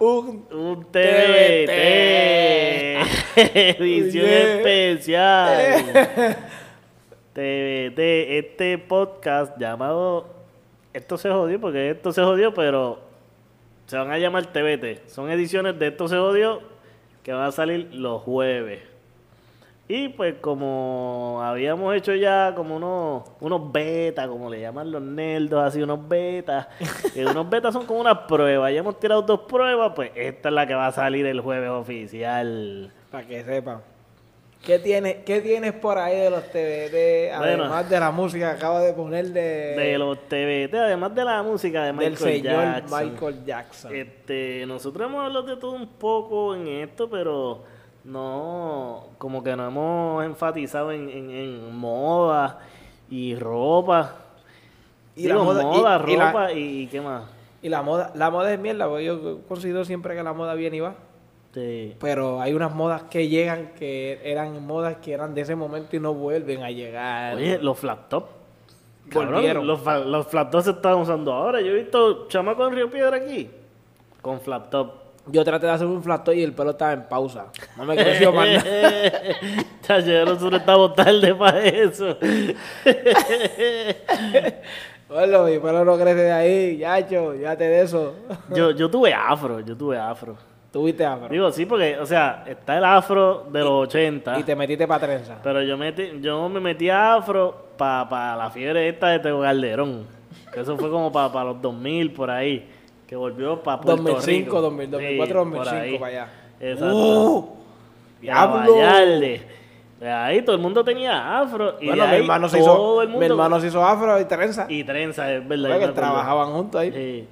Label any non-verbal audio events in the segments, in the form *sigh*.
Un Un TBT. *laughs* Edición especial. *laughs* TBT, este podcast llamado. Esto se jodió porque esto se jodió, pero se van a llamar TBT. Son ediciones de Esto se jodió que van a salir los jueves. Y pues como habíamos hecho ya como unos, unos betas, como le llaman los nerdos, así unos betas. *laughs* unos betas son como unas pruebas. Ya hemos tirado dos pruebas, pues esta es la que va a salir el jueves oficial. Para que sepan. ¿Qué tienes, ¿Qué tienes por ahí de los? Bueno. Además de la música que acabo de poner de, De los TBT, además de la música de Michael del señor Jackson. Michael Jackson. Este, nosotros hemos hablado de todo un poco en esto, pero no, como que no hemos enfatizado en, en, en moda y ropa. Y la moda- y- la- ropa y, y qué más. Y la moda, la moda es mierda, porque yo considero siempre que la moda viene y va. Sí. Pero hay unas modas que llegan que eran modas que eran de ese momento y no vuelven a llegar. Oye, los flat top. Cabrón, los, los flat top se están usando ahora. Yo he visto chamacos en Río Piedra aquí con flat top. Yo traté de hacer un flat y el pelo estaba en pausa. No me creció más nada. *laughs* Chacho, nosotros estamos tarde para eso. *laughs* Bueno, mi pelo no crece de ahí, yacho, ya te de eso. Yo, yo tuve afro, yo tuve afro. Tuviste afro. Digo, sí, porque, o sea, está el afro de los 80. Y te metiste para trenza. Pero yo, metí, yo me metí a afro para la fiebre esta de Tego Calderón. Que eso fue como para los 2000, por ahí. Que volvió para Puerto 2005, Rico. 2000, 2004, Sí, por 2005, ahí. para allá. Exacto. ¡Uh! A ¡Diablo! Ahí todo el mundo tenía afro. Y bueno, mi hermano, se hizo, el mundo. mi hermano se hizo afro y trenza. Y trenza, es verdad. Me que trabajaban juntos ahí. Sí.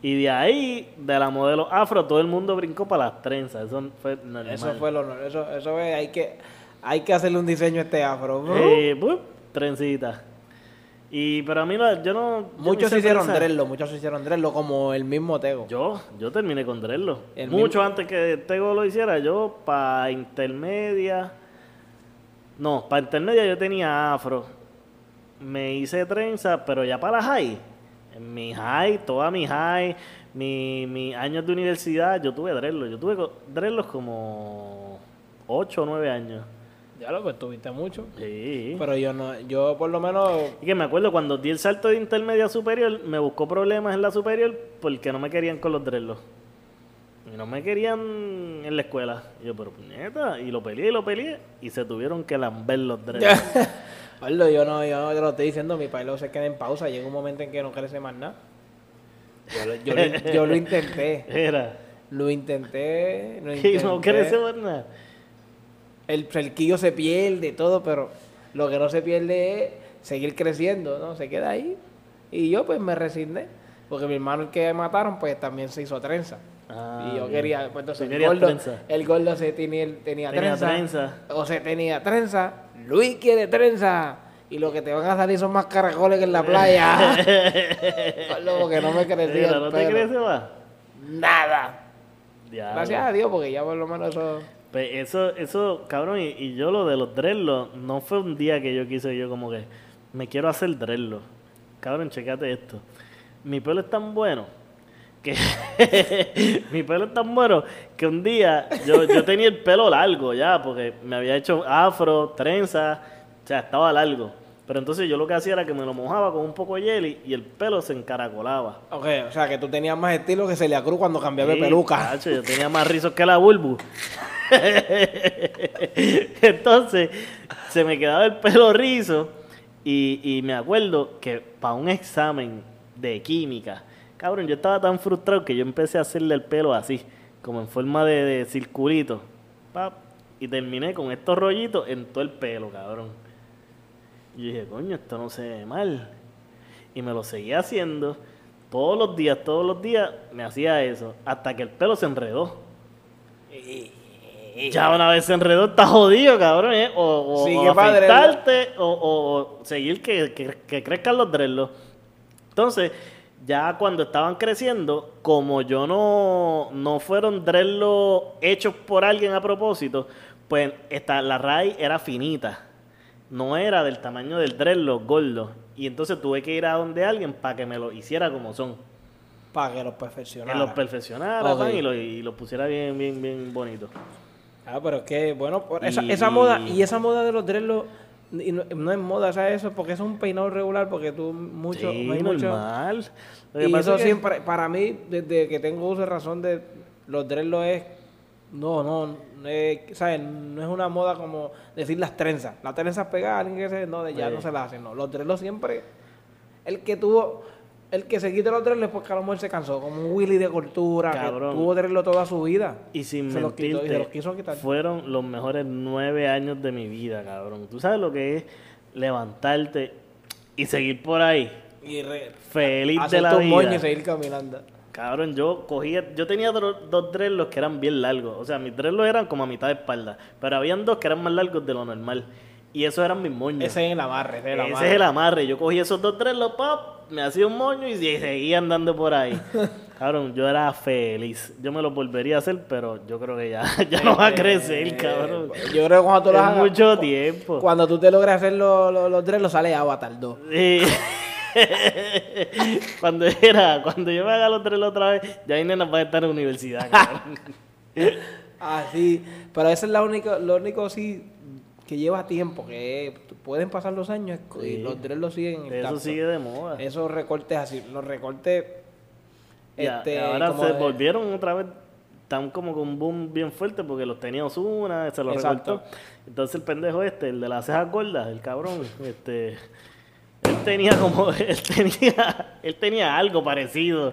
Y de ahí, de la modelo afro, todo el mundo brincó para las trenzas. Eso fue normal. Eso fue lo no- eso, eso es, hay que, hay que hacerle un diseño a este afro. bro. Eh, bup, trencita. Y, pero a mí no, yo no... yo muchos hice hicieron drello, muchos hicieron drello, como el mismo Tego. Yo, yo terminé con Drello. El Mucho mismo- antes que Tego lo hiciera, yo para intermedia... No, para intermedia yo tenía afro. Me hice trenza, pero ya para la high. En mi high, toda mi high, mi, mis años de universidad, yo tuve Drello. Yo tuve Drellos como 8 o 9 años. Ya lo pues tuviste mucho. Sí. Pero yo no, yo por lo menos Y que me acuerdo cuando di el salto de intermedia a superior, me buscó problemas en la superior porque no me querían con los dreadlocks. Y no me querían en la escuela. Y yo, pero puñeta, y lo peleé y lo peleé y se tuvieron que lamber los dreadlocks. *laughs* Pablo, yo no, yo no te lo estoy diciendo, mi pelo se queda en pausa, llega un momento en que no crece más nada. Yo lo, yo lo- yo lo intenté, *laughs* Era. lo intenté, lo *laughs* Y intenté. no crece más nada. El cerquillo se pierde, todo, pero lo que no se pierde es seguir creciendo, ¿no? Se queda ahí. Y yo pues me resigné, porque mi hermano el que mataron pues también se hizo trenza. Ah, y yo bien. quería, pues entonces el gordo, trenza. el gordo se tenía, tenía, Tenía trenza, trenza. o se tenía trenza, Luis quiere trenza. Y lo que te van a salir son más caracoles que en la playa. *laughs* Gordo, porque no me crecía ¿No te pelo. crece más? Nada. Diablo. Gracias a Dios, porque ya por lo menos eso... Pues eso, eso, cabrón, y, y yo lo de los dreadlocks, no fue un día que yo quise yo como que, me quiero hacer dreadlocks. Cabrón, checate esto. Mi pelo es tan bueno que *laughs* mi pelo es tan bueno que un día yo, yo tenía el pelo largo ya, porque me había hecho afro, trenza, o sea, estaba largo. Pero entonces yo lo que hacía era que me lo mojaba con un poco de jelly y el pelo se encaracolaba. Ok, o sea que tú tenías más estilo que Celia Cruz cuando cambiaba de peluca. tacho, yo tenía más rizos que la bulbu. *laughs* Entonces, se me quedaba el pelo rizo Y, me acuerdo que para un examen de química, cabrón, yo estaba tan frustrado que yo empecé a hacerle el pelo así, como en forma de, circulito. pap, y terminé con estos rollitos en todo el pelo, cabrón. Y dije, coño, esto no se ve mal. Y me lo seguía haciendo. Todos los días, todos los días me hacía eso. Hasta que el pelo se enredó. Ya una vez se enredó, está jodido, cabrón. ¿eh? O, o, o afeitarte, seguir que, que- que crezcan los dreadlocks. Entonces, ya cuando estaban creciendo, como yo no, no fueron dreadlocks hechos por alguien a propósito, pues esta, la raíz era finita. No era del tamaño del dreadlock gordo. Y entonces tuve que ir a donde alguien para que me lo hiciera como son. Para que los Que perfeccionara. los perfeccionara y, lo, y lo pusiera bien, bien, bien bonito. Ah, pero es que, bueno, por esa, Y- esa moda, y esa moda de los dreadlocks, y no, no es moda, ¿sabes eso? Porque es un peinado regular, porque tú mucho, sí, no hay mucho... normal. Lo que Y pasa eso que- siempre, para mí, desde que tengo uso de razón de los dreadlocks es, no, no, no es, ¿sabes? No es una moda como decir las trenzas. Las trenzas pegadas, alguien que se, no, de ya Sí. no se las hacen, no. Los dreadlocks siempre, el que tuvo, el que se quite los dreadlocks porque a lo mejor se cansó, como un Willy de cultura, Cabrón. que tuvo dreadlocks toda su vida. Y sin se los quitó y mentirte, se los quiso quitar. fueron los mejores nueve años de mi vida, cabrón. Tú sabes lo que es levantarte y seguir por ahí, Y re, feliz de la tu moño y vida. seguir caminando. Cabrón, yo cogía, yo tenía dro- dos dreadlocks que eran bien largos. O sea, mis dreadlocks eran como a mitad de espalda. Pero habían dos que eran más largos de lo normal. Y esos eran mis moños. Ese es el amarre, ese es el Ese amarre. es el amarre. Yo cogí esos dos dreadlocks, pop, me hacía un moño y seguía andando por ahí. *laughs* cabrón, yo era feliz. Yo me lo volvería a hacer, pero yo creo que ya, *laughs* ya no va a crecer, cabrón. Eh, Yo creo que cuando tú lo hagas, mucho tiempo. cuando tú te logres hacer los, los, los dreadlocks, sale Avatar 2. Sí. *laughs* cuando era, cuando yo me haga los dreadlocks otra vez, ya nenas va a estar en universidad, cabrón. Ah, sí. Pero eso es la única, lo único sí que lleva tiempo, que pueden pasar los años y Sí. los dreadlocks siguen Eso sigue de moda. Esos recortes así, los recortes... Este, ahora como se de- volvieron otra vez, están como con un boom bien fuerte porque los tenía Osuna, se los Exacto. recortó. Entonces el pendejo este, el de las cejas gordas, el cabrón, este, él tenía como, *laughs* él tenía, él tenía algo parecido.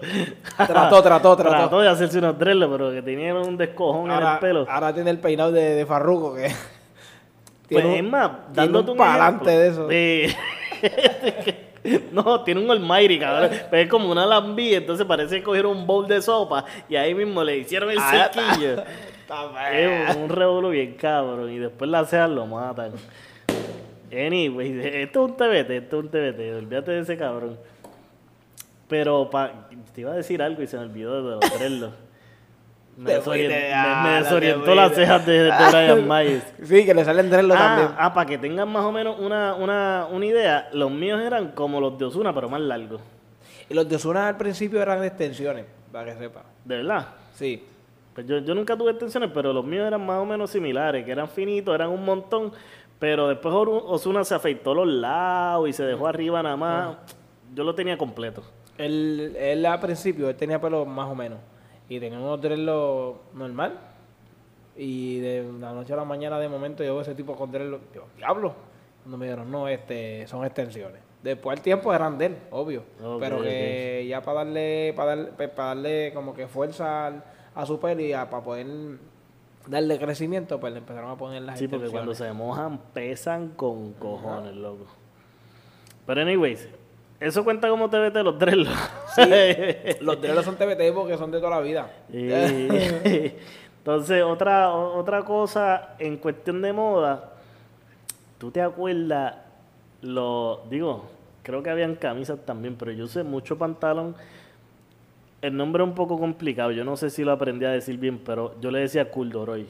Trató, trató, trató. Trató de hacerse unos dreadlocks, pero que tenía un descojón en el pelo. ahora tiene el peinado de, de Farruko, que... Pues es más, dándote un un pa'lante ejemplo. de eso. *laughs* No, tiene un almighty, cabrón. Pero es como una lambí, entonces parece que cogieron un bowl de sopa y ahí mismo le hicieron el Ah, cerquillo. *laughs* es un revuelo bien cabrón. Y después las cejas lo matan. Anyway, esto es un TBT, esto es un TBT. Olvídate de ese cabrón. Pero pa, te iba a decir algo y se me olvidó de dreadlocks. Me, desorient- ah, desorientó las cejas de, de Brian *laughs* Myers. Sí, que le salen dreadlocks también. Ah, ah, para que tengan más o menos una, una, una idea, los míos eran como los de Osuna, pero más largos. Y los de Osuna al principio eran extensiones, para que sepa. De verdad. Sí. Pues yo, yo nunca tuve extensiones, pero los míos eran más o menos similares, que eran finitos, eran un montón, pero después Osuna se afeitó los lados y se dejó arriba nada más. Yo lo tenía completo. Él, él al principio, él tenía pelo más o menos. Y tenía unos dreadlocks normal. Y de la noche a la mañana, de momento, yo veo ese tipo con dreadlocks. Digo, diablo. Cuando me dijeron, no, este, son extensiones. Después el tiempo eran de él, obvio. Pero que ya para darle, para darle, pues, para darle como que fuerza al- a su pelo y a- para poder darle crecimiento, pues le empezaron a poner las Sí, porque cuando se mojan pesan con cojones, loco. Pero anyways, eso cuenta como vete los dreadlocks. *laughs* Los dreadlocks son TBT porque son de toda la vida. Y- *laughs* Entonces, otra, otra cosa en cuestión de moda, ¿tú te acuerdas? Lo, digo, creo que habían camisas también, pero yo sé mucho pantalón. El nombre es un poco complicado, yo no sé si lo aprendí a decir bien, pero yo le decía Kuldoroy.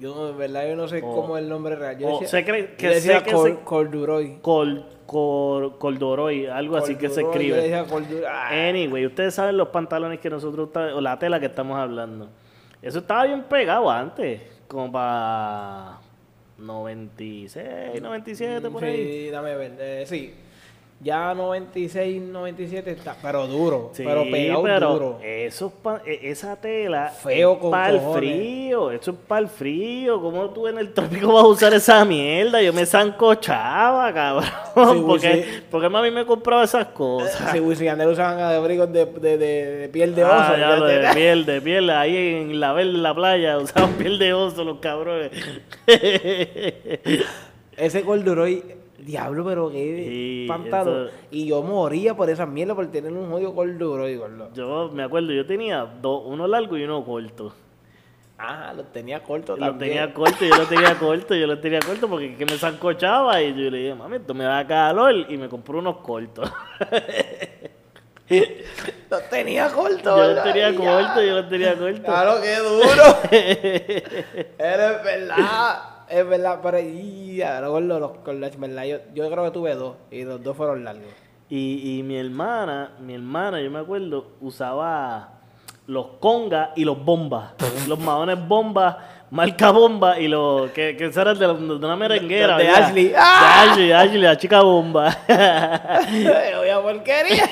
Yo, en verdad, yo no sé cómo es el nombre real. Yo decía, se cree- yo que decía sé que Col- se- Corduroy. Col, col, Coldoroy, algo así que se escribe. Yo decía Corduroy. Ah, Anyway, ustedes saben los pantalones que nosotros, o la tela que estamos hablando. Eso estaba bien pegado antes, como para 96, 97, por ahí. sí, dame ver. eh, sí. Ya 96, 97 está, pero duro, Sí, pero pegado pero duro. Eso es e- esa tela Feo es con para el cojones. frío, eso es para el frío. ¿Cómo tú en el trópico vas a usar esa mierda? Yo me zancochaba, cabrón. Sí, porque, sí. porque mami me compraba esas cosas. Si Wisin y Yandel usaban abrigos de, de, de, de piel de oso. Ah, ya lo de piel, de piel, ahí en la verde en la playa *laughs* usaban piel de oso los cabrones. Ese corduroy, diablo, pero qué Sí, pantalón. eso- Y yo moría por esa mierda por tener un jodido corduroy, gordo. Yo me acuerdo, yo tenía dos, uno largo y uno corto. Ah, lo tenía corto Lo también. tenía corto, yo lo tenía corto, yo lo tenía corto porque es que me zancochaba y yo le dije, mami, esto me da calor y me compré unos cortos. *laughs* Lo tenía corto. yo los tenía Y ya. corto, yo los tenía corto. Claro, qué duro. *laughs* Eres verdad. Es verdad, pero y, ahora con los, ¿verdad? Yo, yo creo que tuve dos y los dos fueron largos. Y, y mi hermana, mi hermana, yo me acuerdo, usaba los congas y los bombas. *laughs* los maones bombas, marca bomba y los que, que eran de, de una merenguera. De ¿verdad? Ashley. De ¡Ah! Ashley, Ashley, la chica bomba. *laughs* Voy a porquería.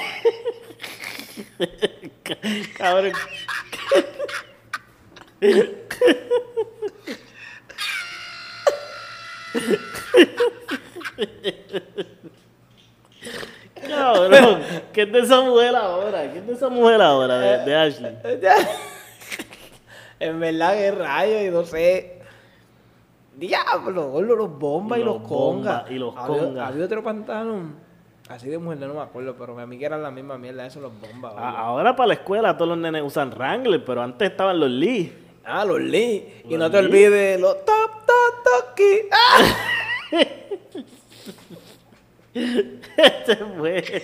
*laughs* Cabrón. Cabrón, ¿qué es de esa mujer ahora? ¿Qué es de esa mujer ahora de, de Ashley? *laughs* en verdad, qué rayo, y no sé. Diablo, gordo, los bombas y Los los congas. y los Había- congas. Había otro pantalón. Así de mujer, no me acuerdo, pero a mí que eran la misma mierda, eso los bombas. Ahora para la escuela todos los nenes usan Wrangler, pero antes estaban los Lee. Ah, los Lee. Y Los no te olvides los top, top, toki. ¡Ah! *laughs* Ese fue.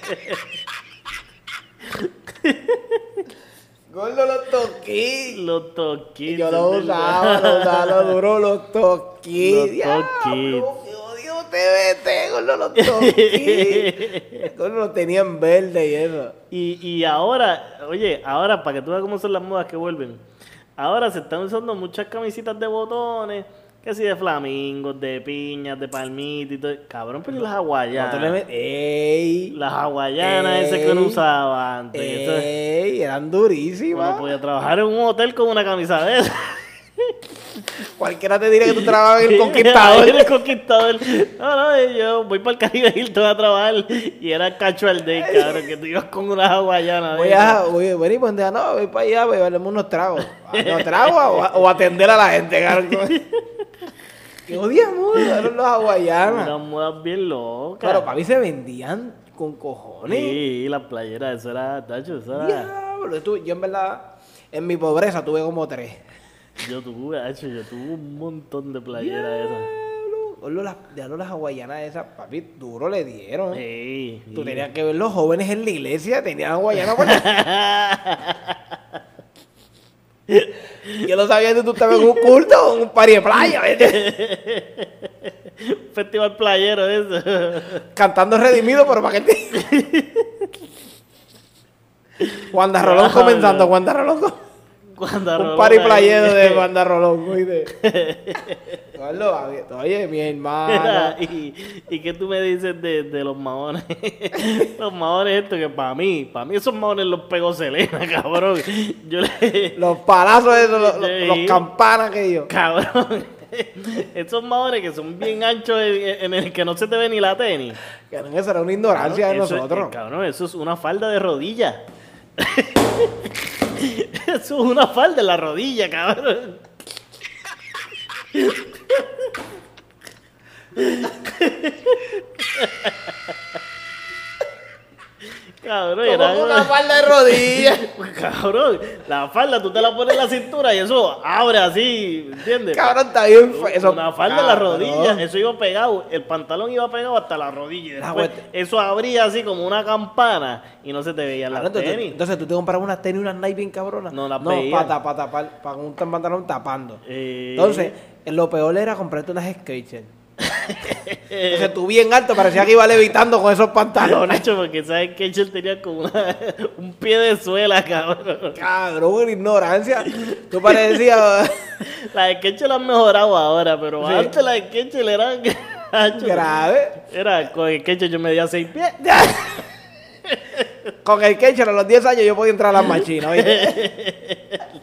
Gordo, toki. Los Y toquitos. yo lo usaba, lo usaba, lo duro, los toki. Los Diablo, toquis. qué odio TVT, gordo, *laughs* los toki. Gordo, los tenían verde y eso. Y, y ahora, oye, ahora para que tú veas cómo son las modas que vuelven. Ahora se están usando muchas camisitas de botones, que si de flamingos, de piñas, de palmitas y todo. Cabrón, pero y las No te le hawaianas. Las hawaianas esas que uno usaba antes. ¡Ey! Eran Uno durísimas. podía trabajar en un hotel con una camisa de esa. *laughs* Cualquiera te diría que tú trabajabas en el *laughs* Conquistador. el conquistador. No, no, yo voy para el Caribe Hilton a trabajar y era casual day, cabrón, que tú ibas con una hawaiana. Voy esas. a, voy, voy, y pues, no, voy para allá, voy a darle unos tragos. ¿Unos tragos o, a- o atender a la gente, cabrón? *laughs* Que odiamos, *laughs* eran los hawaianas. Unas modas bien locas. Pero para mí se vendían con cojones. Sí, las playeras, eso era, tacho, eso era. Diablo, tú- yo en verdad, en mi pobreza tuve como tres. Yo tuve, tacho, yo tuve un montón de playeras esas. Diablo, las, diablo, las hawaianas esas, papi, duro le dieron. Sí, Tú sí. tenías que ver los jóvenes en la iglesia, tenían hawaianas. *laughs* Yo no sabía si tú estabas en un culto un party de playa, ¿viste? Festival playero eso. Cantando redimido, pero para que te... *laughs* Wanda Rolón comenzando, Wanda Rolón. Un ahí- playero de *laughs* Wanda Rolón, ¿oíste? Gordo, a- Oye, mi hermano. *laughs* Y, y qué tú me dices de, de los maones? *laughs* los maones estos que para mí, para mí esos maones los pegó Selena, cabrón. Yo le... Los palazos esos, los, los- Sí. los campanas que yo. Cabrón. Esos maones que son bien anchos en, en el que no se te ve ni la tenis. No, esa era una ignorancia de es- nosotros. eh, cabrón, eso es una falda de rodilla. *laughs* es una falda en la rodilla, cabrón. *laughs* Cabrón, era Como una falda de rodillas. *laughs* Cabrón, la falda tú te la pones en la cintura y eso abre así, ¿entiendes? Cabrón, está bien. Eso, una falda en la cabrón. rodilla, eso iba pegado, el pantalón iba pegado hasta la rodilla. Ah, después eso abría así como una campana y no se te las entonces, tenis. entonces tú te comprabas unas tenis y unas Nike bien cabronas. No las No, veía. para tapar, tapar, para un pantalón tapando. Eh, Entonces, lo peor era comprarte unas Skechers. Entonces tú bien alto, parecía que iba levitando con esos pantalones. *laughs* Nacho, porque sabes que él tenía como una- un pie de suela, cabrón. Cabrón, ignorancia. Tú parecías... Las sketches las han mejorado ahora, pero Sí. antes las sketches eran Grave. Era, con el queche yo medía seis pies. *laughs* Con el ketchup a los 10 años yo podía entrar a las machinas. *laughs*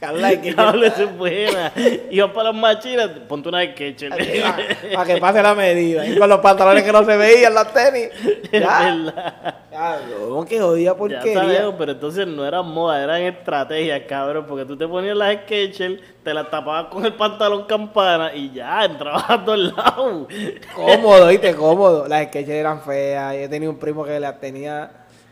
Carla, ketchup. Diablo, eso es buena. Iba para las machinas, ponte una de. *laughs* Para que pase la medida. Y con los pantalones que no se veían, las tenis. *laughs* Ya. Ya, no, que jodida Ya porquería. sabemos, pero entonces no eran moda, eran estrategias, cabrón, porque tú te ponías las sketchers, te las tapabas con el pantalón campana y ya, entrabas a todos lados. Cómodo, *laughs* ¿viste? Cómodo. Las sketches eran feas. Yo tenía un primo que las tenía,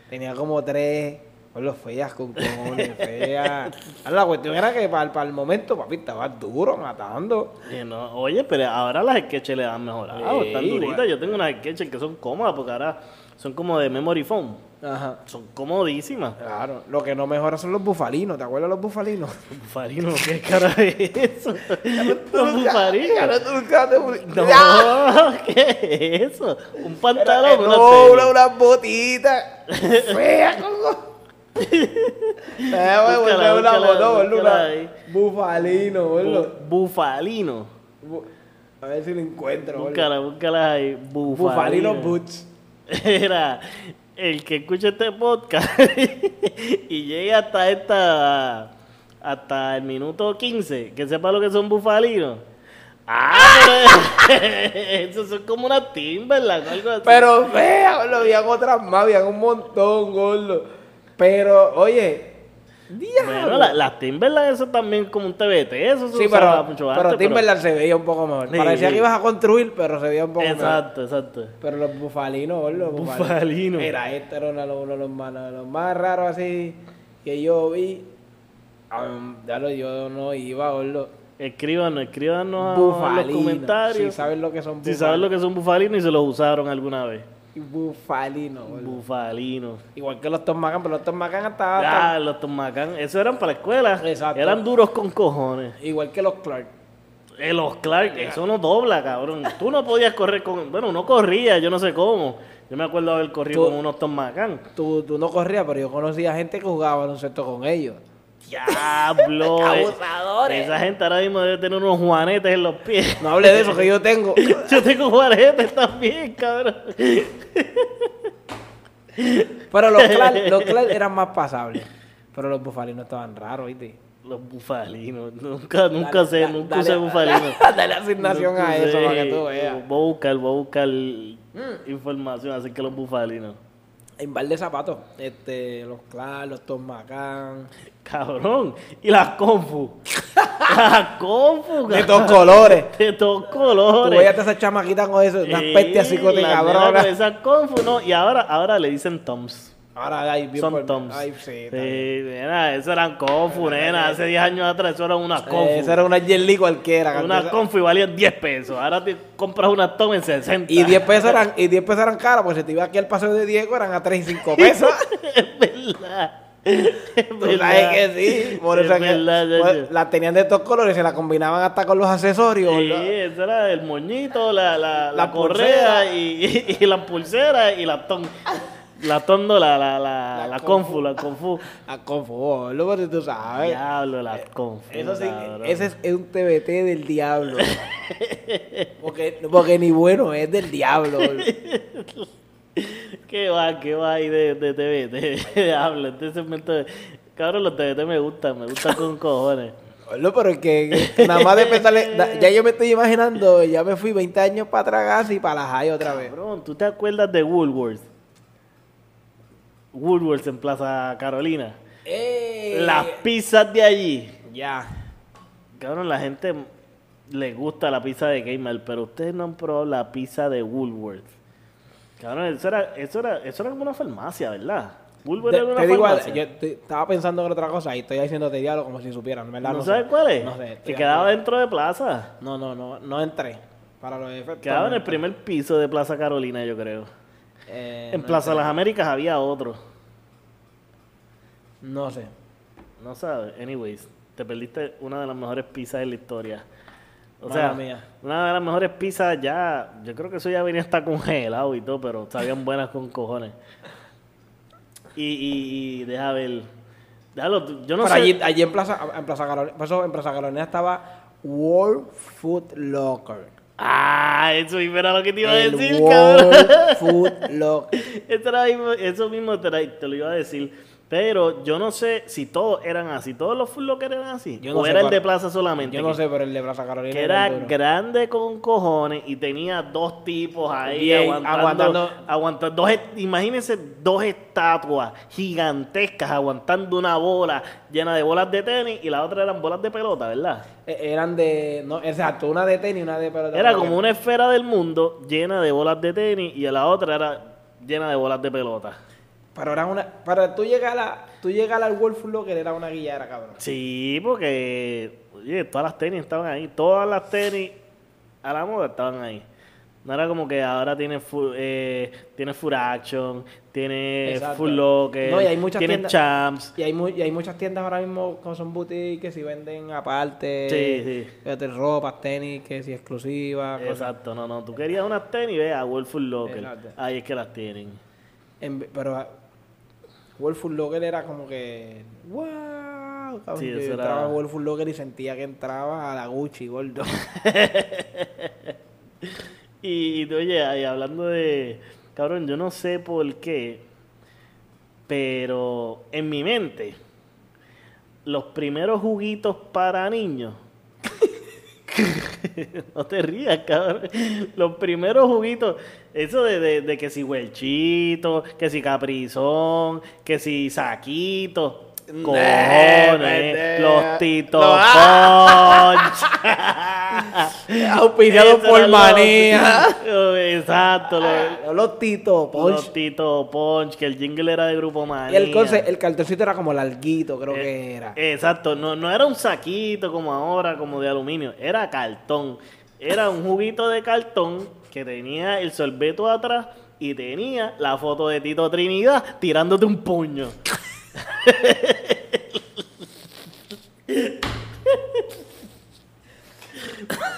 tenía como tres. Con los feas, con cojones, feas. *laughs* Ah, La cuestión era que para, para el momento, papi, estaba duro, matando. No, oye, pero ahora las sketches le han mejorado, Sí, están igual. duritas. Yo tengo unas sketches que son cómodas porque ahora son como de memory foam. Ajá. Son comodísimas. Claro. Lo que no mejora son los bufalinos. ¿Te acuerdas de los bufalinos? *laughs* Bufalino, ¿qué cara es eso? Los bufalinos. No, ¡Ah! *laughs* ¿qué es eso? Un Era- pantalón, una no, tenis. una, unas botitas feas, coco. Eh, Búscala, una búscala, ahí. Bufalino, boludo. Bu- Bufalino. Bu- A ver si lo encuentro, boludo. Búscala, búscala ahí. Bufalino. Bufalino Boots. *laughs* Era el que escucha este podcast *laughs* y llega hasta esta hasta el minuto 15, que sepa lo que son bufalinos. Ah, *laughs* pero esos son como una Timberland algo así. Pero fea, boludo. Habían otras más, habían un montón, gordo. Pero, oye, diablo. bueno, la- las Timberland eso también como un TBT, eso Sí, pero, mucho pero antes, Timberland se veía un poco mejor. Sí, Parecía sí. que ibas a construir, pero se veía un poco mejor. Exacto, exacto. Pero los bufalinos, boludo. los Bufalinos. Mira, este era uno, de los- uno de los más, los más raros así que yo vi. Um, ya lo yo no iba, boludo. Escríbanos, escríbanos a- en Bufalinos. los comentarios. Si saben lo que son Si saben lo que son bufalinos y se los usaron alguna vez. Bufalinos, boludo. Bufalinos. Igual que los Tom Macan, pero los Tom Macan hasta, hasta- Ah, los tomacán, eso eran para la escuela. Exacto. Eran duros con cojones. Igual que los Clark. Eh, los Clark, eso no dobla, cabrón. Tú no podías correr con. Bueno, uno corría, yo no sé cómo. Yo me acuerdo haber corrido Tú- con unos tomacán. Tú, tú no corrías, pero yo conocía gente que jugaba baloncesto con ellos. Diablo. eh. Abusadores. Esa gente ahora mismo debe tener unos juanetes en los pies. *laughs* No hable de eso que yo tengo. *laughs* Yo tengo juanetes también, cabrón. Pero los Clark *laughs* eran más pasables. Pero los bufalinos estaban raros, ¿viste? Los bufalinos. Nunca, nunca Dale, sé, da- nunca usé bufalinos. Dale asignación Nunca a eso usé. para que tú veas. Voy a buscar, voy a buscar Mm. información acerca de los bufalinos. En bar de zapatos, este, los Clark, los Tom Macan, Cabrón. Y las confu. *laughs* las confu, de cabrón. todos colores. De todos Tú colores. veías a esa chamaquita con eso, unas pestes así con con Esas confu, no. Y ahora, ahora le dicen toms. Ahora hay bien Son toms. Ay, sí, Sí, nena, eso eran confu, nena. Hace 10 años atrás eso eran unas confu. Eh, Esa era una jelly cualquiera. Una cantidad- confu y valían 10 pesos. Ahora te compras una tom en 60. Y 10 pesos eran, y 10 pesos eran caras, porque si te iba aquí al paseo de Diego eran a 3 y 5 pesos. *laughs* es verdad. Es Tú verdad. sabes que sí. Por Es eso es que las tenían de todos colores, se la combinaban hasta con los accesorios. Sí, ese era el moñito, la, la, la, La correa y, y, y la pulsera y la ton. La tondo, la, la, la, La la, confu. confu, la confu. A confort, lo que tú sabes. Diablo, la confu. Eso sí, ese es, es un TBT del diablo. *laughs* porque, porque ni bueno es del diablo. *laughs* ¿Qué va, qué va ahí de, de TVT? Habla, *laughs* este segmento de... Cabrón, los TVT me gustan, me gustan con cojones. Boludo, pero es que, que nada más de pensarle, ya yo me estoy imaginando, ya me fui 20 años para atrás casi para la high otra vez. Cabrón, ¿tú te acuerdas de Woolworth? Woolworth en Plaza Carolina. ¡Ey! Las pizzas de allí. Ya. Cabrón, la gente le gusta la pizza de Gamer, pero ustedes no han probado la pizza de Woolworth. Cabrón, eso era, eso era, eso era como una farmacia, ¿verdad? Woolworth Te, era una te digo, farmacia. yo te- estaba pensando en otra cosa y estoy haciéndote diablo como si supieran, ¿verdad? ¿No, sé. sabes cuál es? No sé. que quedaba dentro de Plaza. No, no, no, no entré. Para los efectos. Quedaba en el primer piso de Plaza Carolina, yo creo. Eh, En no Plaza entré. Las Américas había otro. No sé. No sabes. Anyways, te perdiste una de las mejores pizzas de la historia. O Mala sea, mía. una de las mejores pizzas ya. Yo creo que eso ya venía hasta congelado y todo, pero sabían buenas con cojones. Y, y, y deja ver. Déjalo, yo no Pero sé. allí, allí en Plaza, en Plaza Carolina, por eso en Plaza Carolina estaba World Food Locker. Ah, eso mismo era lo que te iba a El decir, cabrón. Food Locker. *laughs* Eso, mismo- eso mismo te lo iba a decir. Pero yo no sé si todos eran así. ¿Todos los Locker eran así? Yo no ¿O sé era el de Plaza solamente? Yo no que- sé, pero el de Plaza Carolina Que era grande con cojones y tenía dos tipos ahí Bien, aguantando, aguantando. aguantando dos, imagínense dos estatuas gigantescas aguantando una bola llena de bolas de tenis y la otra eran bolas de pelota, ¿verdad? Eh, Eran de. No, exacto, una de tenis y una de pelota. Era como una esfera del mundo llena de bolas de tenis y la otra era llena de bolas de pelota. Pero era una. Para tú llegar a. Tú llegar al World Food Locker era una guillera, cabrón. Sí, porque oye, todas las tenis estaban ahí, todas las tenis a la moda estaban ahí. No era como que ahora tiene full, eh, tiene full action, tiene Exacto. full locker, No, y hay muchas tiene tiendas- champs. Y hay, mu- y hay muchas tiendas ahora mismo que son boutiques que si venden aparte. Sí, sí. ropas, tenis, que si exclusivas. cosas. Exacto, no, no, tú querías unas tenis, ve a World Full Locker. Exacto. Ahí es que las tienen. En- pero ah, Food Locker era como que. ¡Wow! cabrón! Sí, Yo era- entraba a Locker y sentía que entraba a la Gucci, gordo. *laughs* Y, y, oye, ahí hablando de. Cabrón, yo no sé por qué, pero en mi mente, los primeros juguitos para niños. *laughs* *laughs* no te rías, cabrón. Los primeros juguitos, eso de, de, de que si huelchito, que si caprizón, que si saquito. Cojones, los Tito Punch. *laughs* Auspiciado Eso por manía. Exacto, los, Los Tito Punch. los Tito Punch, que el jingle era de Grupo Y Manía. el, conce- el cartoncito era como larguito, creo Eh, que era. Exacto, no, no era un saquito como ahora, como de aluminio, era cartón. Era un juguito de cartón que tenía el sorbeto atrás y tenía la foto de Tito Trinidad tirándote un puño.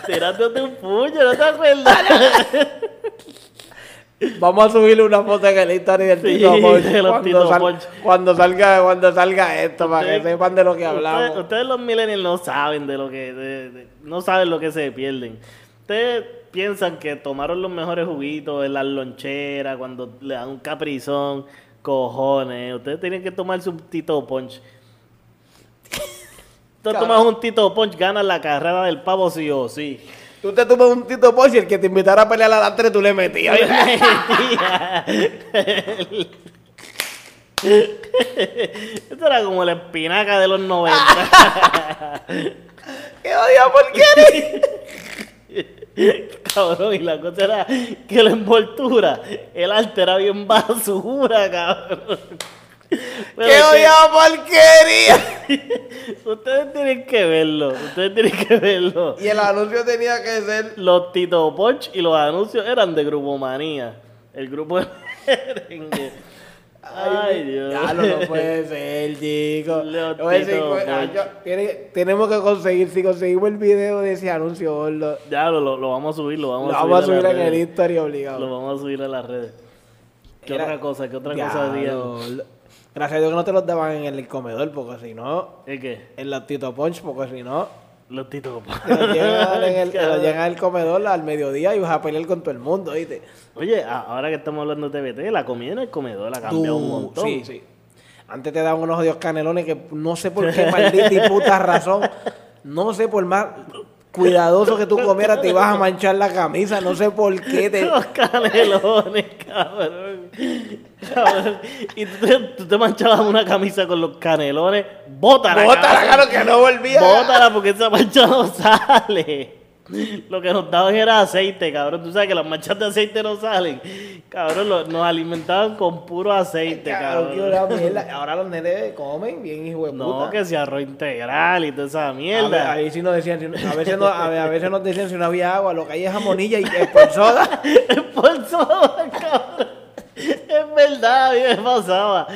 Tirándote un puño, ¿no te acuerdas? Vamos a subirle una foto en el Instagram del Sí, Tito cuando, Tito sal- Punch. cuando salga cuando salga esto para que Ustedes- sepan de lo que ustedes- hablamos. Ustedes, los millennials no saben de lo que de- de- no saben lo que se pierden. Ustedes piensan que tomaron los mejores juguitos en las loncheras cuando le dan un caprizón, cojones. Ustedes tienen que tomarse un Tito Punch. Tú tomas un Tito Punch, ganas la carrera del pavo sí o sí. Tú te tomas un Tito Punch y el que te invitara a pelear adelante tú le metías. Esto era como la espinaca de los 90. *laughs* ¡Qué odia porquería! *laughs* *laughs* cabrón, y la cosa era que la envoltura, el arte era bien basura, cabrón. Pero ¡Qué es que odia porquería! *laughs* Ustedes tienen que verlo, ustedes tienen que verlo. Y el anuncio tenía que ser. Los Tito Punch y los anuncios eran de Grupo Manía. El grupo *laughs* de merengue. Ay, Dios. Ya no, no puede ser, ay, *laughs* yo- tiene- tenemos que conseguir, si conseguimos el video de ese anuncio, gordo, Ya lo, lo, lo vamos a subir, lo lo vamos, vamos a subir en el redes. History obligado. Lo vamos a subir a las redes. ¿Qué Era- otra cosa? ¿Qué otra Ya, cosa Gracias a Dios que no te los daban en el comedor, porque si no, ¿Es qué? en la Tito Punch, porque si no, Los Tito Punch. te los llegan en el, *laughs* llegan al comedor al mediodía y vas a pelear con todo el mundo, ¿viste? Oye, ahora que estamos hablando de TBT, la comida en el comedor ha cambiado un montón. Sí, sí. Antes te daban unos odios canelones que no sé por qué maldita y puta razón. No sé por más cuidadoso que tú comieras te ibas a manchar la camisa. No sé por qué te... *laughs* Los canelones, cabrón. Cabrón. Y tú te, tú te manchabas una camisa con los canelones. Bótala, Bótala, cabrón. claro que no volvía. Bótala porque esa mancha no sale. *laughs* Lo que nos daban era aceite, cabrón. Tú sabes que las manchas de aceite no salen. Cabrón, lo- nos alimentaban con puro aceite, Cabrón. *laughs* Ahora los nenes comen bien, hijo de No, puta. que si arroz integral y toda esa A ver, mierda. ahí sí nos decían, si no- a veces, no- a, a veces nos decían si no había agua, lo que hay es jamonilla y es por soda. *laughs* Por soda, cabrón. Es verdad, a mí me pasaba.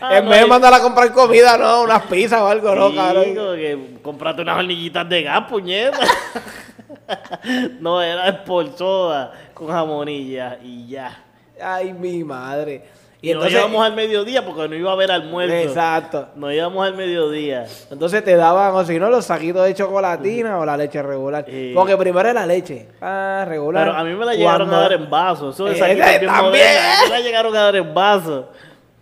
Ah, en no vez de hay- mandar a comprar comida, no, unas pizzas o algo, no, cabrón. que comprate unas hornillitas de gas, puñeta. *laughs* no, era por soda con jamonilla y ya. Ay, mi madre. Y, nos íbamos al mediodía porque no iba a haber almuerzo. Exacto. Nos íbamos al mediodía. Entonces te daban, o si no, los saquitos de chocolatina o la leche regular. Porque primero era leche. Ah, regular. Pero a mí me la llegaron Cuando- a dar en vaso. Eso de Eh, eh, también. A mí me la llegaron a dar en vaso.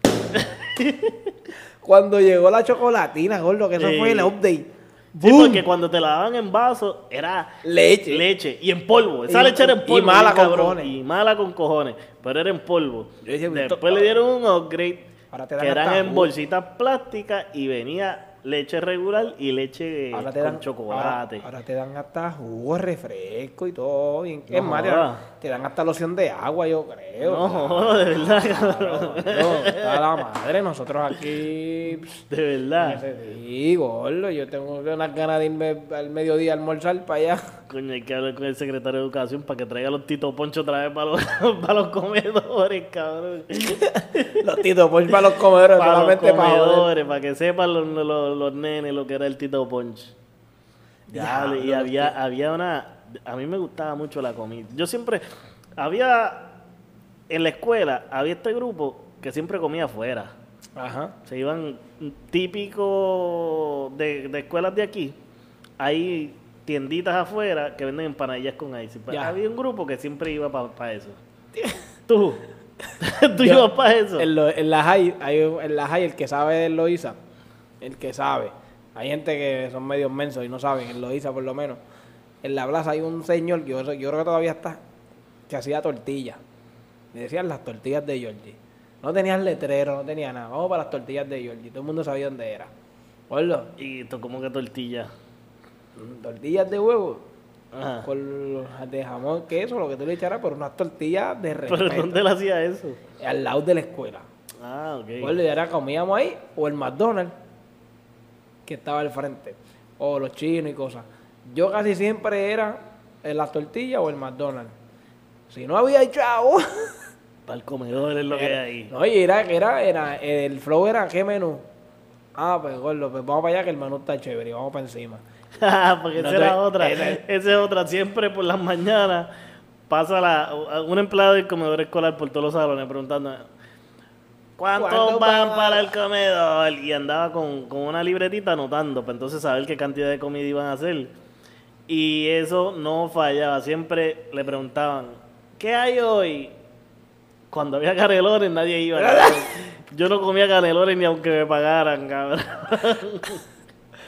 *laughs* Cuando llegó la chocolatina, gordo, que eso fue el update. Sí, porque cuando te la daban en vaso era Leche. leche y en polvo. Esa Y- leche era en y polvo. mala bien con cabrón, cojones. Y mala con cojones. Pero era en polvo. Después le dieron un upgrade Ahora te dan que eran en bolsitas plásticas y venía leche regular y leche Ahora te con dan chocolate. Ahora, ahora te dan hasta jugo, refresco y todo. bien. No es más, te dan, jodas. te dan hasta loción de agua, yo creo. No, de verdad, cabrón. No, la madre, nosotros aquí. *laughs* De verdad. Sí, gordo, yo tengo unas ganas de irme al mediodía a almorzar para allá. Coño, hay que hablar con el secretario de Educación para que traiga los Tito Poncho otra vez para los, *laughs* para los comedores, cabrón. *laughs* Los titos, pues para los comedores, para los solamente comedores, para que sepan los, los, los nenes lo que era el Tito Poncho. Y había, había una... A mí me gustaba mucho la comida. Yo siempre... Había... En la escuela había este grupo que siempre comía afuera. Ajá. Se iban típico de, de escuelas de aquí. Hay tienditas afuera que venden empanadillas con ice. Pues Ya. Había un grupo que siempre iba para eso. *laughs* Tú. *laughs* Tú ibas para eso. En, lo- en la high, hay, en la high, el que sabe de Loiza, el que sabe. Hay gente que son medio mensos y no saben, en Loiza por lo menos. En la plaza hay un señor, yo, yo creo que todavía está, que hacía tortillas. Le decían las tortillas de Georgie. No tenían letrero, no tenía nada. Vamos para las tortillas de Georgie. Todo el mundo sabía dónde era. Gordo, Y esto como que tortilla. Tortillas de huevo. Ajá. Con de jamón, queso, lo que tú le echaras, pero unas tortillas de Pero respeto. ¿dónde él hacía eso? Al lado de la escuela. Ah, ok. Y ahora comíamos ahí, o el McDonald's, que estaba al frente, o los chinos y cosas. Yo casi siempre era en las tortillas o el McDonald's. Si no había chavo, *laughs* Para el comedor es lo que hay ahí. no, y era, que era, era, el flow era, ¿qué menú? Ah, pues gordo, pues vamos para allá que el menú está chévere y vamos para encima. *laughs* Porque No esa era otra. Esa es otra. Siempre por las mañanas pasa la, un empleado del comedor escolar por todos los salones preguntando ¿Cuántos ¿Cuántos van para el comedor? Y andaba con, con una libretita anotando para entonces saber qué cantidad de comida iban a hacer. Y eso no fallaba. Siempre le preguntaban ¿Qué hay hoy? Cuando había canelones nadie iba. *laughs* Yo no comía canelones ni aunque me pagaran, cabrón. *laughs*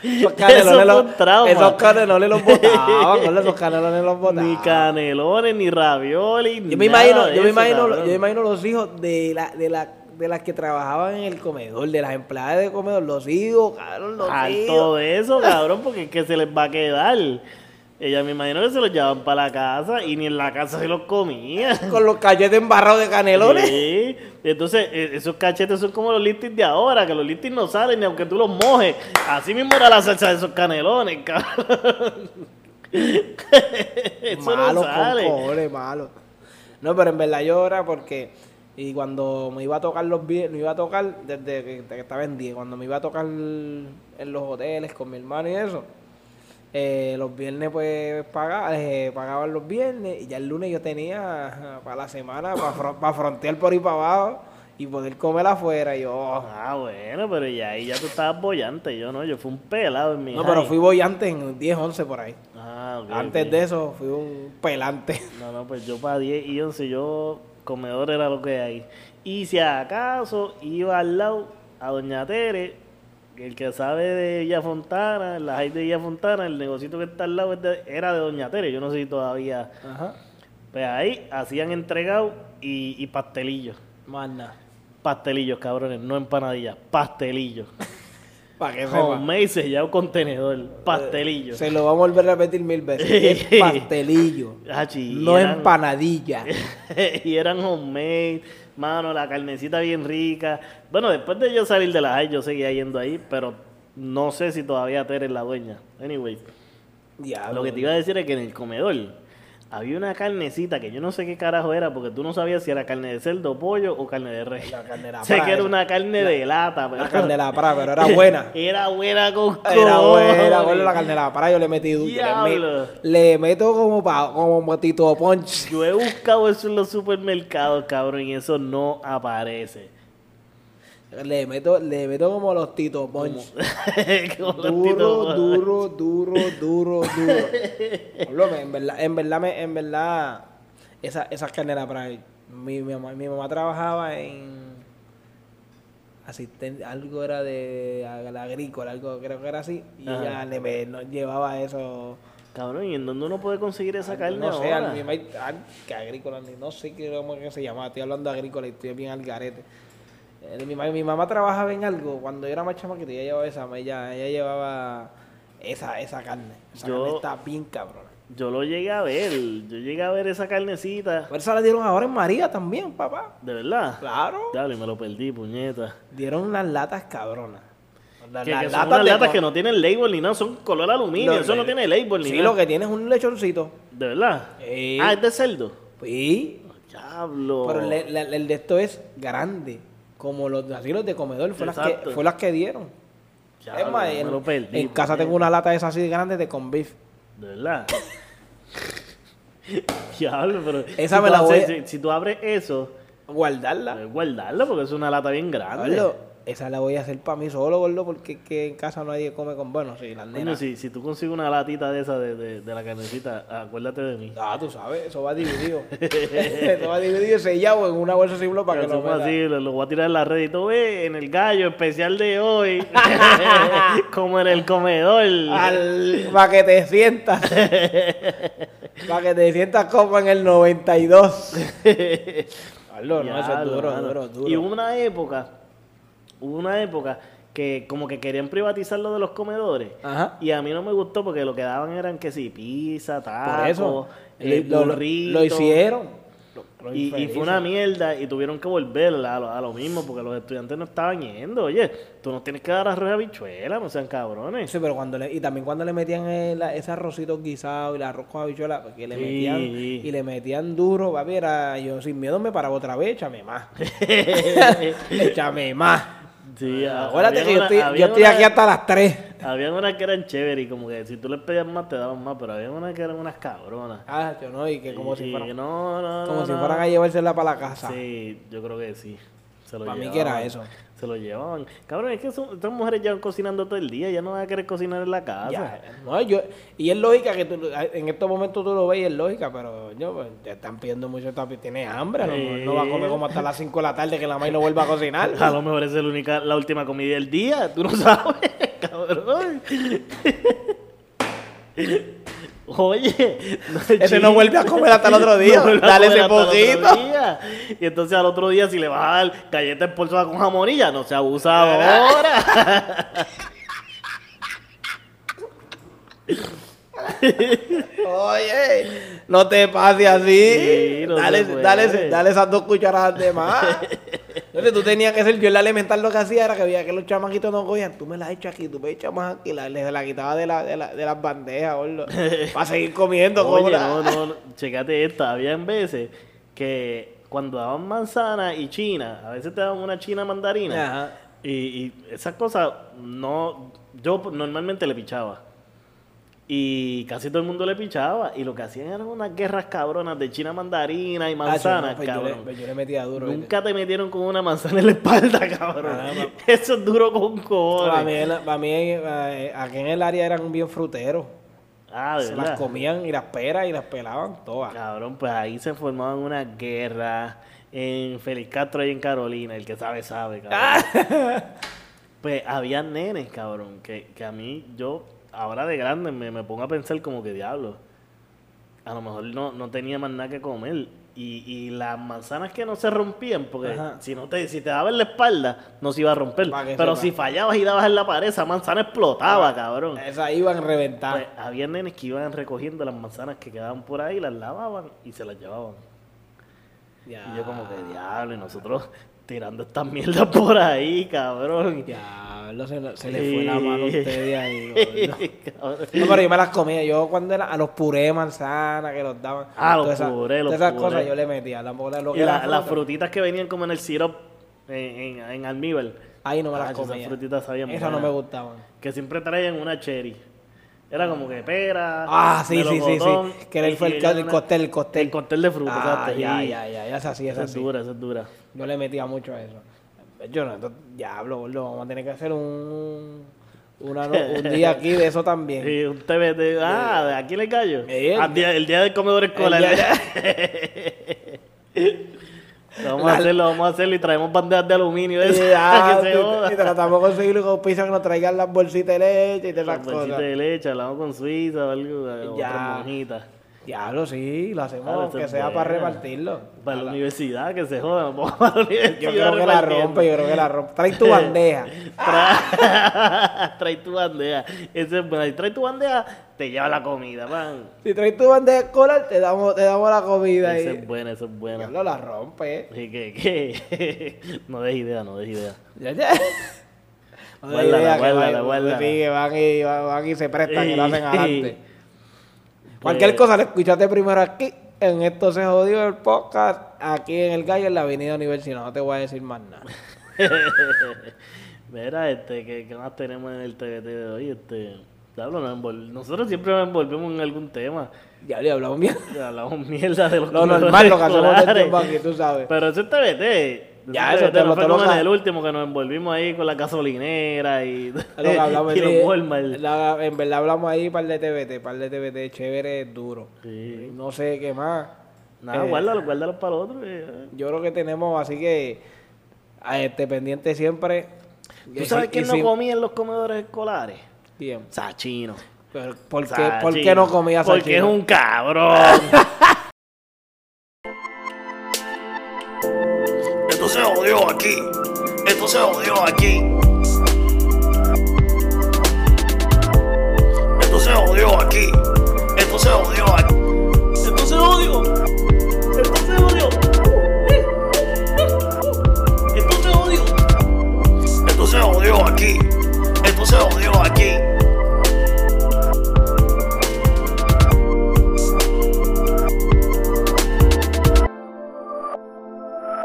Esos *laughs* Eso canelones, los, trauma. esos canelones los botaban, *laughs* esos canelones los botaban. Ni canelones, ni ravioli, Yo me imagino, yo me imagino, cabrón. yo me imagino los hijos de la, de la, de las que trabajaban en el comedor, de las empleadas de comedor, los hijos, cabrón, los Harto hijos. de eso, cabrón, porque es que se les va a quedar. Ella me imagino que se los llevaban para la casa y ni en la casa se los comía. *laughs* Con los cachetes embarrados de canelones. Sí. Entonces, eh, esos cachetes son como los listings de ahora, que los listings no salen ni aunque tú los mojes. Así mismo era la salsa de esos canelones, *laughs* cabrón. Malo no con sale. cojones, malo. No, pero en verdad yo era porque y cuando me iba a tocar los me iba a tocar desde que, desde que estaba en 10, cuando me iba a tocar en los hoteles con mi hermano y eso, eh, los viernes pues pagaba, eh, pagaban los viernes y ya el lunes yo tenía para la semana para frontear por ahí para abajo y poder comer afuera y yo oh. Ah, bueno, pero ya ahí ya tú estabas bollante. Yo no, yo fui un pelado en mi no pero fui boyante en 10 11 por ahí Ah, ok, antes de eso fui un pelante *laughs* No, no, pues yo para 10 y 11, yo comedor era lo que hay. Y si acaso iba al lado a Doña Tere, el que sabe de Villa Fontana, la high de Villa Fontana, el negocito que está al lado era de Doña Tere. Yo no sé si todavía. ajá Pues ahí hacían entregado y, y pastelillos. más nada Pastelillos, cabrones, no empanadillas, pastelillos. *laughs* Para que. Homemade sellado contenedor, pastelillos. Se lo vamos a volver a repetir mil veces. *laughs* Es pastelillo. Y no eran- empanadilla. *laughs* y eran homemade, mano, la carnecita bien rica. Bueno, después de yo salir de la high, yo seguía yendo ahí, pero no sé si todavía Tere es la dueña. Anyway, Diablo. lo que te iba a decir es que en el comedor había una carnecita que yo no sé qué carajo era, porque tú no sabías si era carne de cerdo, pollo o carne de res. La carne de la *laughs* sé pra, que era esa. una carne de lata, pero La carne de la pra, pero era *laughs* buena. era buena con Era buena, era buena la carne de la pra. Yo le metí duro. Le meto como, pa, como Tito Punch. Yo he buscado eso en los supermercados, cabrón, y eso no aparece. Le meto, le meto como los Tito Punch. Como *laughs* los Duro, Tito- duro, duro, duro, duro. En verdad, en verdad, me- en verdad, esa, esas carnes eran para mí. Mi, mi mamá, mi mamá trabajaba en asistente, algo era de ag- agrícola, algo creo que era así, y Ajá. le me- no- llevaba eso. Cabrón, ¿y en dónde uno puede conseguir esa carne no sé, ahora? al, mi mamá- al- que agrícola, no sé cómo que se llama, estoy hablando de agrícola y estoy bien al garete. Eh, mi, ma- mi mamá trabajaba en algo, cuando yo era más chamaquito, ella llevaba esa, ella, ella llevaba esa, esa carne. Esa Yo- carne está bien cabrona. Yo lo llegué a ver, yo llegué a ver esa carnecita. Por eso la dieron ahora en María también, papá. ¿De verdad? Claro. Dale, me lo perdí, puñeta. Dieron unas latas cabronas. Las- Que, las que son unas de latas que no tienen label ni nada, son color aluminio, eso no tiene label ni Sí, nada. lo que tiene es un lechoncito. ¿De verdad? Sí. Ah, es de cerdo. Sí. Diablo. Pero el de esto es grande. Como los, así los de comedor. Fue las, que, fue las que dieron. Es más, en, lo perdí, en casa tengo una lata de esas así de grandes de con beef. De verdad. *laughs* Diablo, pero. Esa si me la voy a- si, si tú abres eso, Guardarla. puedes guardarlo porque es una lata bien grande. Esa la voy a hacer para mí solo, gordo, porque es que en casa nadie come con... Bueno, sí, las nenas. si, si tú consigues una latita de esa de, de, de la carnecita, acuérdate de mí. Ah, tú sabes, eso va dividido. *laughs* eso va dividido y sellado en una bolsa sin para que Pero no somos meta. así, lo, lo voy a tirar en la red y tú ves en el gallo especial de hoy, *laughs* como en el comedor. para que te sientas. *laughs* para que te sientas como en el 92. Carlos, no, eso es duro, duro, duro. Y una época, hubo una época que como que querían privatizar lo de los comedores. Ajá. Y a mí no me gustó porque lo que daban eran que sí, pizza, tacos, Por eso, eh, lo, lo- burritos. lo hicieron. Lo- lo Y, y fue una mierda y tuvieron que volver a lo, a lo mismo porque los estudiantes no estaban yendo. Oye, tú no tienes que dar arroz y habichuela, no sean cabrones. Sí, pero cuando le, y también cuando le metían el, ese arrocito guisado y el arroz con habichuela, porque le Sí. metían y le metían duro, papi, era yo sin miedo me paraba otra vez, échame más. *laughs* échame más. Sí, Acuérdate había que yo estoy, yo estoy una- aquí hasta las 3. Había unas que eran chéveres y como que si tú les pedías más te daban más, pero había unas que eran unas cabronas. Ah, yo no, y que como si fueran, no, no, como no, si no. fueran a llevársela para la casa. Sí, yo creo que sí. Se lo Pa' mí llevaban. que era eso. Se lo llevaban. Cabrón, es que son- estas mujeres llevan cocinando todo el día, ya no van a querer cocinar en la casa. Ya, no, yo, y es lógica que tú, en estos momentos tú lo ves y es lógica, pero yo, pues, te están pidiendo mucho, tiene hambre, no, Sí. no va a comer como hasta las 5 de la tarde que la maíz no vuelva a cocinar. *laughs* A lo mejor esa es la, única, la última comida del día, tú no *laughs* sabes, cabrón. Oye, Ese no vuelve a comer hasta el otro *laughs* día, dale ese poquito. Y entonces al otro día, si le vas a dar galletas empolvadas con jamonilla, no se abusa ahora. Oye, no te pases así. Sí, no dale, dale, dale esas dos cucharadas de más. *laughs* Entonces tú tenías que ser, yo en la elemental lo que hacía era que veía que los chamaquitos no cogían, tú me las echas aquí, tú me echas más aquí, la, les la quitaba de, la, de, la, de las bandejas, gordo, *laughs* para seguir comiendo. Oye, cobra. no, no, no, checate esta. Habían veces que cuando daban manzana y china, a veces te daban una china mandarina. Ajá. Y, y esas cosas, no, yo normalmente le pichaba. Y casi todo el mundo le pichaba. Y lo que hacían eran unas guerras cabronas de china mandarina y Ah, manzana, yo, pues, yo, le, cabrón. pues yo le metía duro. Nunca te metieron con una manzana en la espalda, *laughs* cabrón. Ah. Eso es duro con Para cojones. mí, el- para mí, eh, aquí en el área eran bien fruteros. Ah, de Se las comían y las peras y las pelaban todas. Cabrón, pues ahí se formaban unas guerras en Félix Castro y en Carolina. El que sabe, sabe, cabrón. *laughs* pues había nenes, cabrón, que, que a mí, yo, ahora de grande, me, me pongo a pensar como que diablo. A lo mejor no, no tenía más nada que comer. Y, y las manzanas que no se rompían, porque Ajá. si no te, si te daba en la espalda, no se iba a romper. Pero sepa. si fallabas y dabas en la pared, esa manzana explotaba, cabrón. Esas iban Pues, reventadas. había nenes que iban recogiendo las manzanas que quedaban por ahí, las lavaban y se las llevaban. Ya. Y yo como que diablo, y nosotros tirando estas mierdas *laughs* por ahí, cabrón. Diablo, se, se le fue la mano a ustedes ahí. *laughs* gordo. Cabrón. No, pero yo me las comía. Yo cuando era a los puré de manzana que los daban. Ah, los esas- puré, los esas puré. cosas yo le metía. La, lo, lo Y la- era las frutitas que venían como en el syrup en, en, en almíbar. Ahí no me Ah, las esas comía. frutitas sabían Esas no me gustaban. Que siempre traían una cherry. Era como que pera. Ah, sí, sí, sí, sí. Que era el, el, el cóctel, el cóctel. El cóctel de fruta, Ah, exacto. ya, sí. ya, ya, ya, sí, Esa esa es sí. dura, esa es dura. Yo le metía mucho a eso. Yo no, esto- diablo, gordo, vamos a tener que hacer un, una un *laughs* día aquí de eso también. Y un TBT. Ah, ¿de aquí le callo? El- Ah, día- el día del comedor escolar. *laughs* vamos a hacerlo, vamos a hacerlo y traemos bandejas de aluminio. de Y, esas, ah, *laughs* que se joda. y tratamos de conseguir un piso que nos traigan las bolsitas de leche y de esas Las bolsitas cosas. de leche, hablamos con Suiza o algo, Ya. otra monjita. Diablo, sí, lo hacemos, Claro, eso que es sea para buena. repartirlo. Para la universidad, que se joda, vamos para la universidad. Yo creo que la rompe, yo creo que la rompe. Trae tu bandeja. *laughs* Tra- *laughs* trae tu bandeja. Eso es bueno. Si trae tu bandeja, te lleva la comida, man. Si traes tu bandeja escolar, te damos, te damos la comida. Esa Y... es buena, esa es buena. Diablo, la rompe. Así que, que *laughs* no des idea, no des idea. Ya, ya. No Guárdala, ideas que guárdala, guárdala. Que van y, van y se prestan y lo hacen adelante. Cualquier cosa lo escuchaste primero aquí, en esto se jodió el podcast, aquí en el Gallo, en la Avenida Universidad. No te voy a decir más nada. *laughs* Mira, este, ¿qué, qué más tenemos en el TBT de hoy? Este, diablo, nos envol- nosotros siempre nos envolvemos en algún tema. Ya le hablamos bien. *laughs* Hablamos mierda de los Lo normal, lo que hacemos aquí, tú sabes. Pero eso es TBT. Ya, eso te lo- fue te lo como en sa- el último que nos envolvimos ahí con la gasolinera y, *laughs* lo que hablamos y los sí, Walmart. la- En verdad hablamos ahí par de TBT, par de TBT chévere, duro. Sí. No sé qué más. Nada, Eh, guárdalo, guárdalo para el otro. eh. Yo creo que tenemos, así que, a este pendiente siempre. ¿Tú sabes quién no comía en los comedores escolares? Bien. Sachino. ¿por, qué. ¿Por qué no comía Porque Sachino? es un cabrón. *laughs* se